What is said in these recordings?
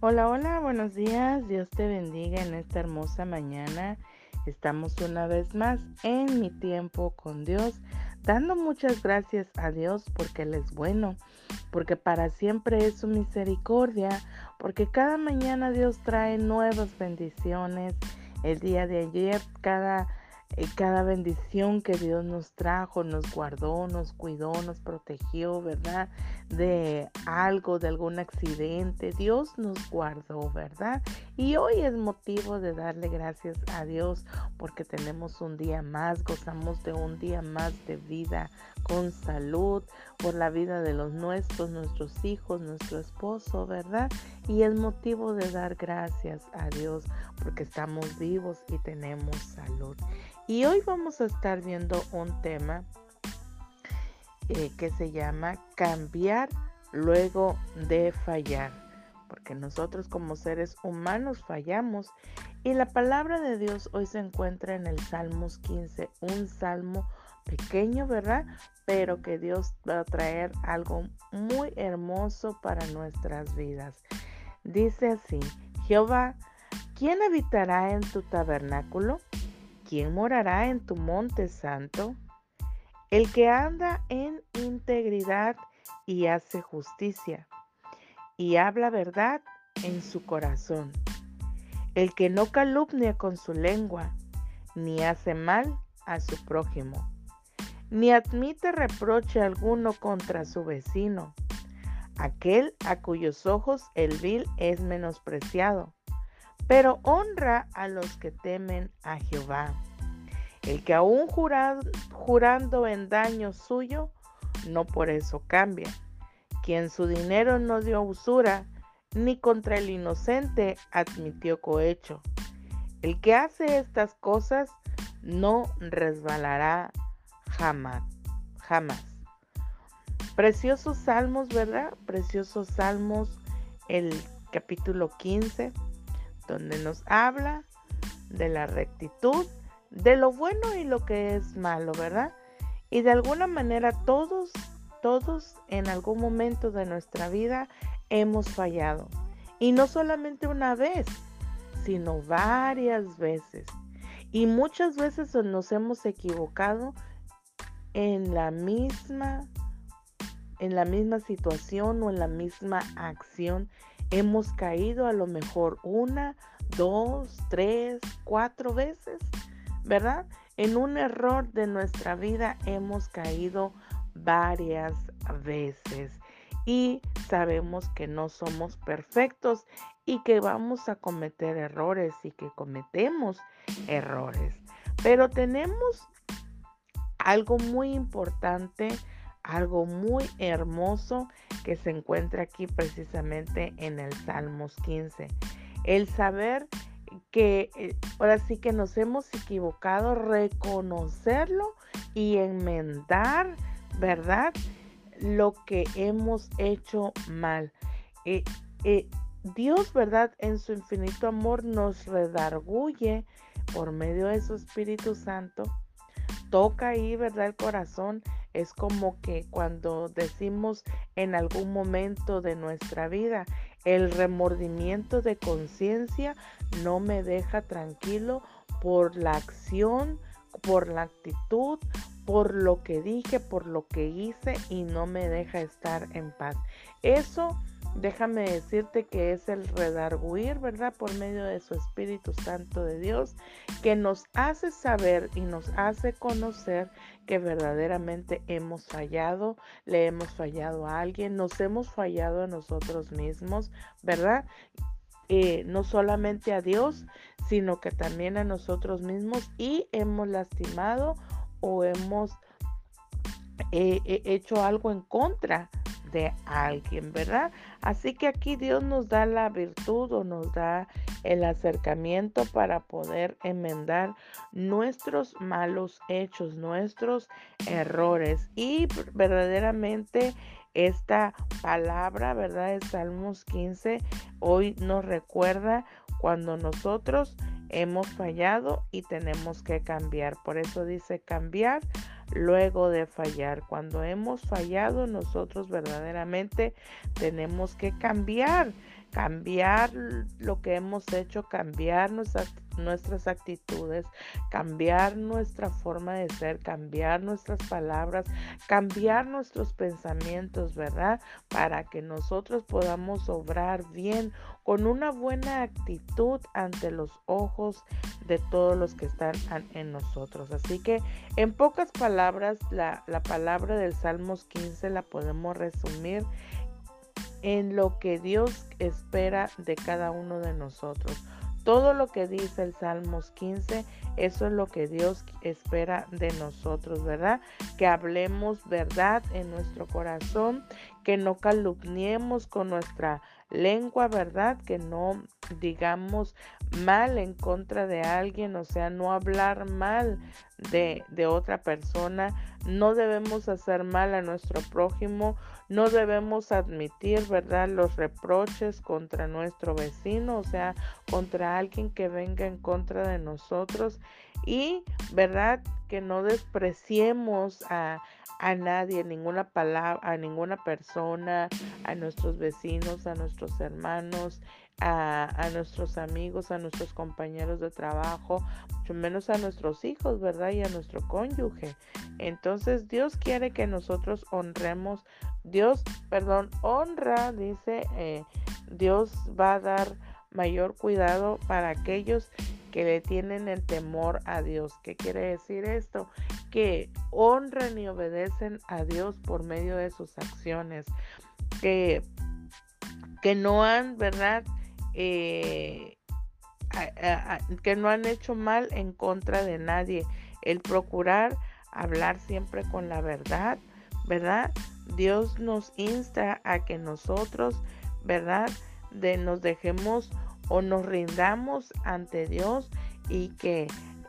Hola, hola, buenos días. Dios te bendiga en esta hermosa mañana. Estamos una vez más en mi tiempo con Dios, dando muchas gracias a Dios porque Él es bueno, porque para siempre es su misericordia, porque cada mañana Dios trae nuevas bendiciones. El día de ayer, cada cada bendición que Dios nos trajo, nos guardó, nos cuidó, nos protegió, ¿verdad? De algo, de algún accidente. Dios nos guardó, ¿verdad? Y hoy es motivo de darle gracias a Dios porque tenemos un día más, gozamos de un día más de vida con salud, por la vida de los nuestros, nuestros hijos, nuestro esposo, ¿verdad? Y es motivo de dar gracias a Dios porque estamos vivos y tenemos salud. Y hoy vamos a estar viendo un tema eh, que se llama cambiar luego de fallar. Porque nosotros como seres humanos fallamos. Y la palabra de Dios hoy se encuentra en el Salmos 15, un salmo pequeño, ¿verdad? Pero que Dios va a traer algo muy hermoso para nuestras vidas. Dice así, Jehová, ¿quién habitará en tu tabernáculo? ¿quién morará en tu monte santo? El que anda en integridad y hace justicia y habla verdad en su corazón. El que no calumnia con su lengua, ni hace mal a su prójimo, ni admite reproche alguno contra su vecino, aquel a cuyos ojos el vil es menospreciado pero honra a los que temen a Jehová. El que aún jurando en daño suyo, no por eso cambia. Quien su dinero no dio usura, ni contra el inocente admitió cohecho. El que hace estas cosas no resbalará jamás, jamás. Preciosos salmos, ¿verdad? Preciosos salmos, el capítulo 15 donde nos habla de la rectitud, de lo bueno y lo que es malo, ¿verdad? Y de alguna manera todos, todos en algún momento de nuestra vida hemos fallado. Y no solamente una vez, sino varias veces. Y muchas veces nos hemos equivocado en la misma en la misma situación o en la misma acción hemos caído a lo mejor una, dos, tres, cuatro veces, ¿verdad? En un error de nuestra vida hemos caído varias veces y sabemos que no somos perfectos y que vamos a cometer errores y que cometemos errores. Pero tenemos algo muy importante algo muy hermoso que se encuentra aquí precisamente en el Salmos 15. El saber que eh, ahora sí que nos hemos equivocado, reconocerlo y enmendar, ¿verdad? Lo que hemos hecho mal. Eh, eh, Dios, ¿verdad? En su infinito amor nos redarguye por medio de su Espíritu Santo. Toca ahí, ¿verdad? El corazón es como que cuando decimos en algún momento de nuestra vida, el remordimiento de conciencia no me deja tranquilo por la acción, por la actitud, por lo que dije, por lo que hice y no me deja estar en paz. Eso déjame decirte que es el redarguir, ¿verdad? Por medio de su Espíritu Santo de Dios, que nos hace saber y nos hace conocer que verdaderamente hemos fallado, le hemos fallado a alguien, nos hemos fallado a nosotros mismos, ¿verdad? Eh, no solamente a Dios, sino que también a nosotros mismos y hemos lastimado o hemos eh, hecho algo en contra de alguien, ¿verdad? Así que aquí Dios nos da la virtud o nos da el acercamiento para poder enmendar nuestros malos hechos, nuestros errores y verdaderamente esta palabra, ¿verdad? De Salmos 15 hoy nos recuerda cuando nosotros hemos fallado y tenemos que cambiar. Por eso dice cambiar luego de fallar. Cuando hemos fallado, nosotros verdaderamente tenemos que cambiar. cambiar lo que hemos hecho, cambiar nuestras, nuestras actitudes, cambiar nuestra forma de ser, cambiar nuestras palabras, cambiar nuestros pensamientos, ¿verdad? Para que nosotros podamos obrar bien con una buena actitud ante los ojos de todos los que están en nosotros. Así que en pocas palabras, la, la palabra del Salmos 15 la podemos resumir en lo que Dios espera de cada uno de nosotros. Todo lo que dice el Salmos 15, eso es lo que Dios espera de nosotros, ¿verdad? Que hablemos verdad en nuestro corazón, que no calumniemos con nuestra lengua, ¿verdad? Que no digamos mal en contra de alguien, o sea, no hablar mal de, de otra persona, no debemos hacer mal a nuestro prójimo, no debemos admitir, ¿verdad?, los reproches contra nuestro vecino, o sea, contra alguien que venga en contra de nosotros y, ¿verdad?, que no despreciemos a, a nadie, ninguna palabra, a ninguna persona, a nuestros vecinos, a nuestros hermanos, a, nuestros amigos, a nuestros compañeros de trabajo, mucho menos a nuestros hijos, ¿verdad? Y a nuestro cónyuge. Entonces Dios quiere que nosotros honremos, Dios, perdón, honra, dice, eh, Dios va a dar mayor cuidado para aquellos que le tienen el temor a Dios. ¿Qué quiere decir esto? Que honran y obedecen a Dios por medio de sus acciones. Que, que no han, ¿verdad? Eh, que no han hecho mal en contra de nadie. El procurar hablar siempre con la verdad, ¿verdad? Dios nos insta a que nosotros, ¿verdad? De nos dejemos o nos rindamos ante Dios y que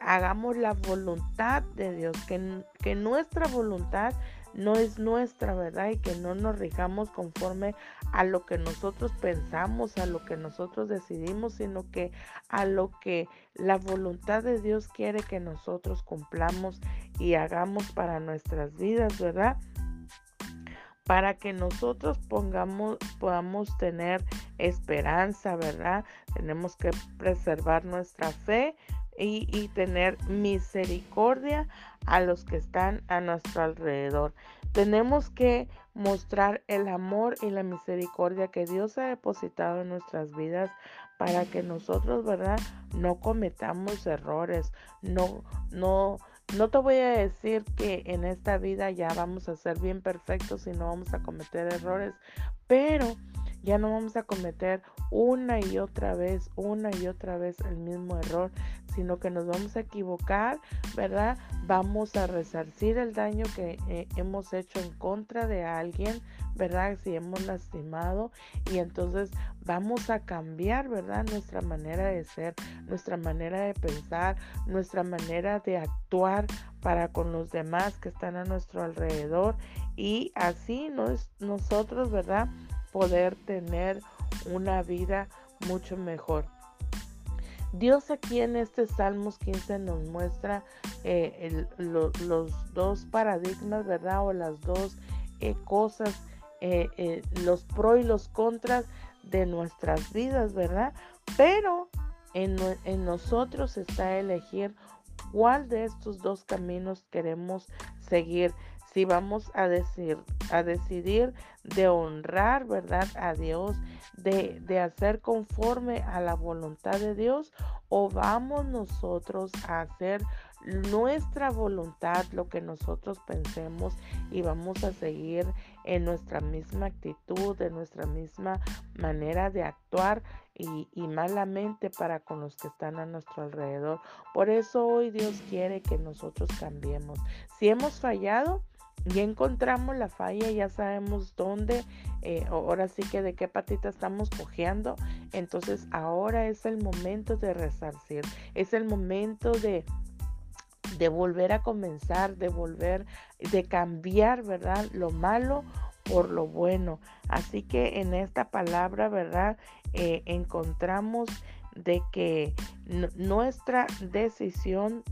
hagamos la voluntad de Dios, que, que nuestra voluntad no es nuestra, ¿verdad? Y que no nos rijamos conforme a lo que nosotros pensamos, a lo que nosotros decidimos, sino que a lo que la voluntad de Dios quiere que nosotros cumplamos y hagamos para nuestras vidas, ¿verdad? Para que nosotros pongamos, podamos tener esperanza, ¿verdad? Tenemos que preservar nuestra fe, y, tener misericordia a los que están a nuestro alrededor. Tenemos que mostrar el amor y la misericordia que Dios ha depositado en nuestras vidas para que nosotros, ¿verdad? No cometamos errores. No, no, no te voy a decir que en esta vida ya vamos a ser bien perfectos y no vamos a cometer errores, pero ya no vamos a cometer una y otra vez, una y otra vez el mismo error, sino que nos vamos a equivocar, ¿verdad? Vamos a resarcir el daño que eh, hemos hecho en contra de alguien, ¿verdad? Si hemos lastimado y entonces vamos a cambiar, ¿verdad? Nuestra manera de ser, nuestra manera de pensar, nuestra manera de actuar para con los demás que están a nuestro alrededor y así nos, nosotros, ¿verdad? poder tener una vida mucho mejor. Dios aquí en este Salmos 15 nos muestra eh, los dos paradigmas, ¿verdad? O las dos eh, cosas, eh, los pros y los contras de nuestras vidas, ¿verdad? Pero en, en nosotros está elegir cuál de estos dos caminos queremos seguir si vamos a decir, a decidir de honrar, ¿verdad? A Dios, de, de hacer conforme a la voluntad de Dios, o vamos nosotros a hacer nuestra voluntad, lo que nosotros pensemos y vamos a seguir en nuestra misma actitud, en nuestra misma manera de actuar y, y, malamente para con los que están a nuestro alrededor. Por eso hoy Dios quiere que nosotros cambiemos. Si hemos fallado, ya encontramos la falla, ya sabemos dónde, eh, ahora sí que de qué patita estamos cojeando. Entonces ahora es el momento de resarcir, es el momento de, de volver a comenzar, de volver, de cambiar, ¿verdad? Lo malo por lo bueno. Así que en esta palabra, ¿verdad? Eh, encontramos de que nuestra decisión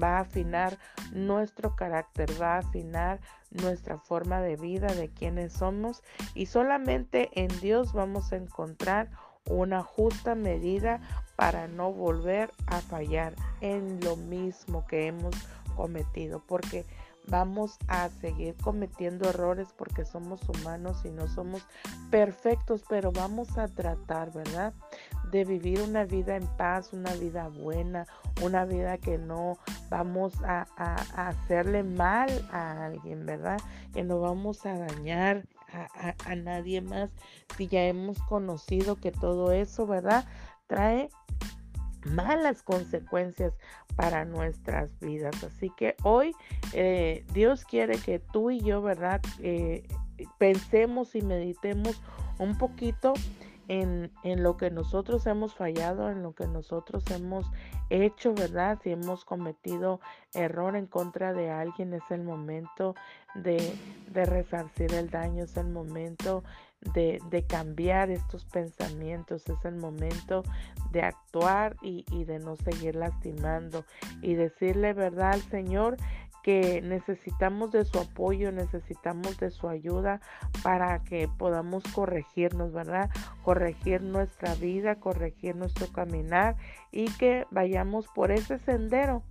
va a afinar nuestro carácter, va a afinar nuestra forma de vida, de quienes somos y solamente en Dios vamos a encontrar una justa medida para no volver a fallar en lo mismo que hemos cometido, porque vamos a seguir cometiendo errores porque somos humanos y no somos perfectos, pero vamos a tratar, ¿verdad? De vivir una vida en paz, una vida buena, una vida que no vamos a, hacerle mal a alguien, ¿verdad? Que no vamos a dañar a, a nadie más si ya hemos conocido que todo eso, ¿verdad? Trae malas consecuencias para nuestras vidas. Así que hoy eh, Dios quiere que tú y yo, ¿verdad? Eh, pensemos y meditemos un poquito en, en, lo que nosotros hemos fallado, en lo que nosotros hemos hecho, ¿verdad? Si hemos cometido error en contra de alguien, es el momento de, de resarcir el daño, es el momento de, de, cambiar estos pensamientos, es el momento de actuar y, y de no seguir lastimando y decirle verdad al Señor que necesitamos de su apoyo, necesitamos de su ayuda para que podamos corregirnos, ¿verdad? Corregir nuestra vida, corregir nuestro caminar y que vayamos por ese sendero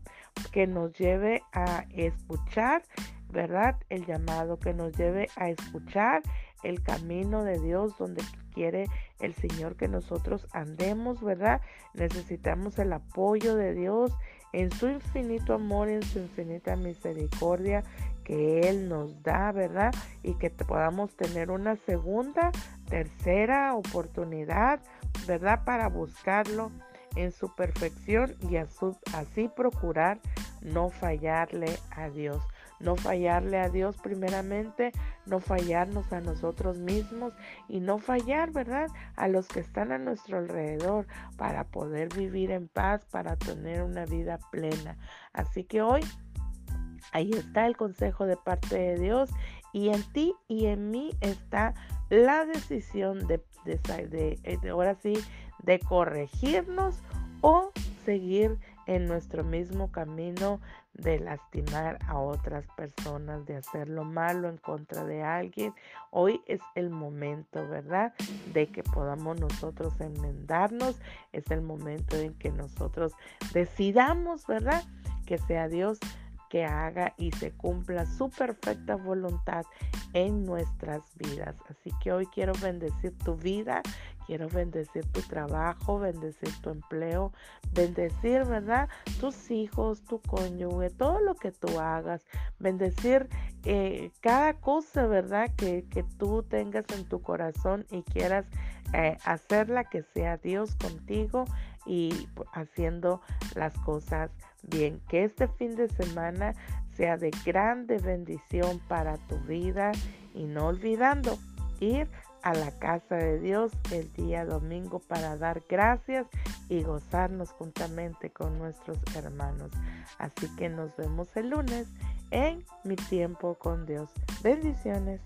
que nos lleve a escuchar, ¿verdad? El llamado que nos lleve a escuchar el camino de Dios donde quiere el Señor que nosotros andemos, ¿verdad? Necesitamos el apoyo de Dios en su infinito amor, en su infinita misericordia que Él nos da, ¿verdad? Y que podamos tener una segunda, tercera oportunidad, ¿verdad? Para buscarlo en su perfección y así procurar no fallarle a Dios no fallarle a Dios primeramente, no fallarnos a nosotros mismos y no fallar, ¿verdad? A los que están a nuestro alrededor para poder vivir en paz, para tener una vida plena. Así que hoy ahí está el consejo de parte de Dios y en ti y en mí está la decisión de, de ahora sí, de corregirnos o seguir en nuestro mismo camino de lastimar a otras personas, de hacer lo malo en contra de alguien. Hoy es el momento, ¿verdad? De que podamos nosotros enmendarnos. Es el momento en que nosotros decidamos, ¿verdad? Que sea Dios que haga y se cumpla su perfecta voluntad en nuestras vidas. Así que hoy quiero bendecir tu vida, quiero bendecir tu trabajo, bendecir tu empleo, bendecir, ¿verdad? Tus hijos, tu cónyuge, todo lo que tú hagas, bendecir eh, cada cosa, ¿verdad? Que, que, tú tengas en tu corazón y quieras eh, hacerla que sea Dios contigo y haciendo las cosas bien. Que este fin de semana sea de grande bendición para tu vida y no olvidando ir a la casa de Dios el día domingo para dar gracias y gozarnos juntamente con nuestros hermanos. Así que nos vemos el lunes en mi tiempo con Dios. Bendiciones.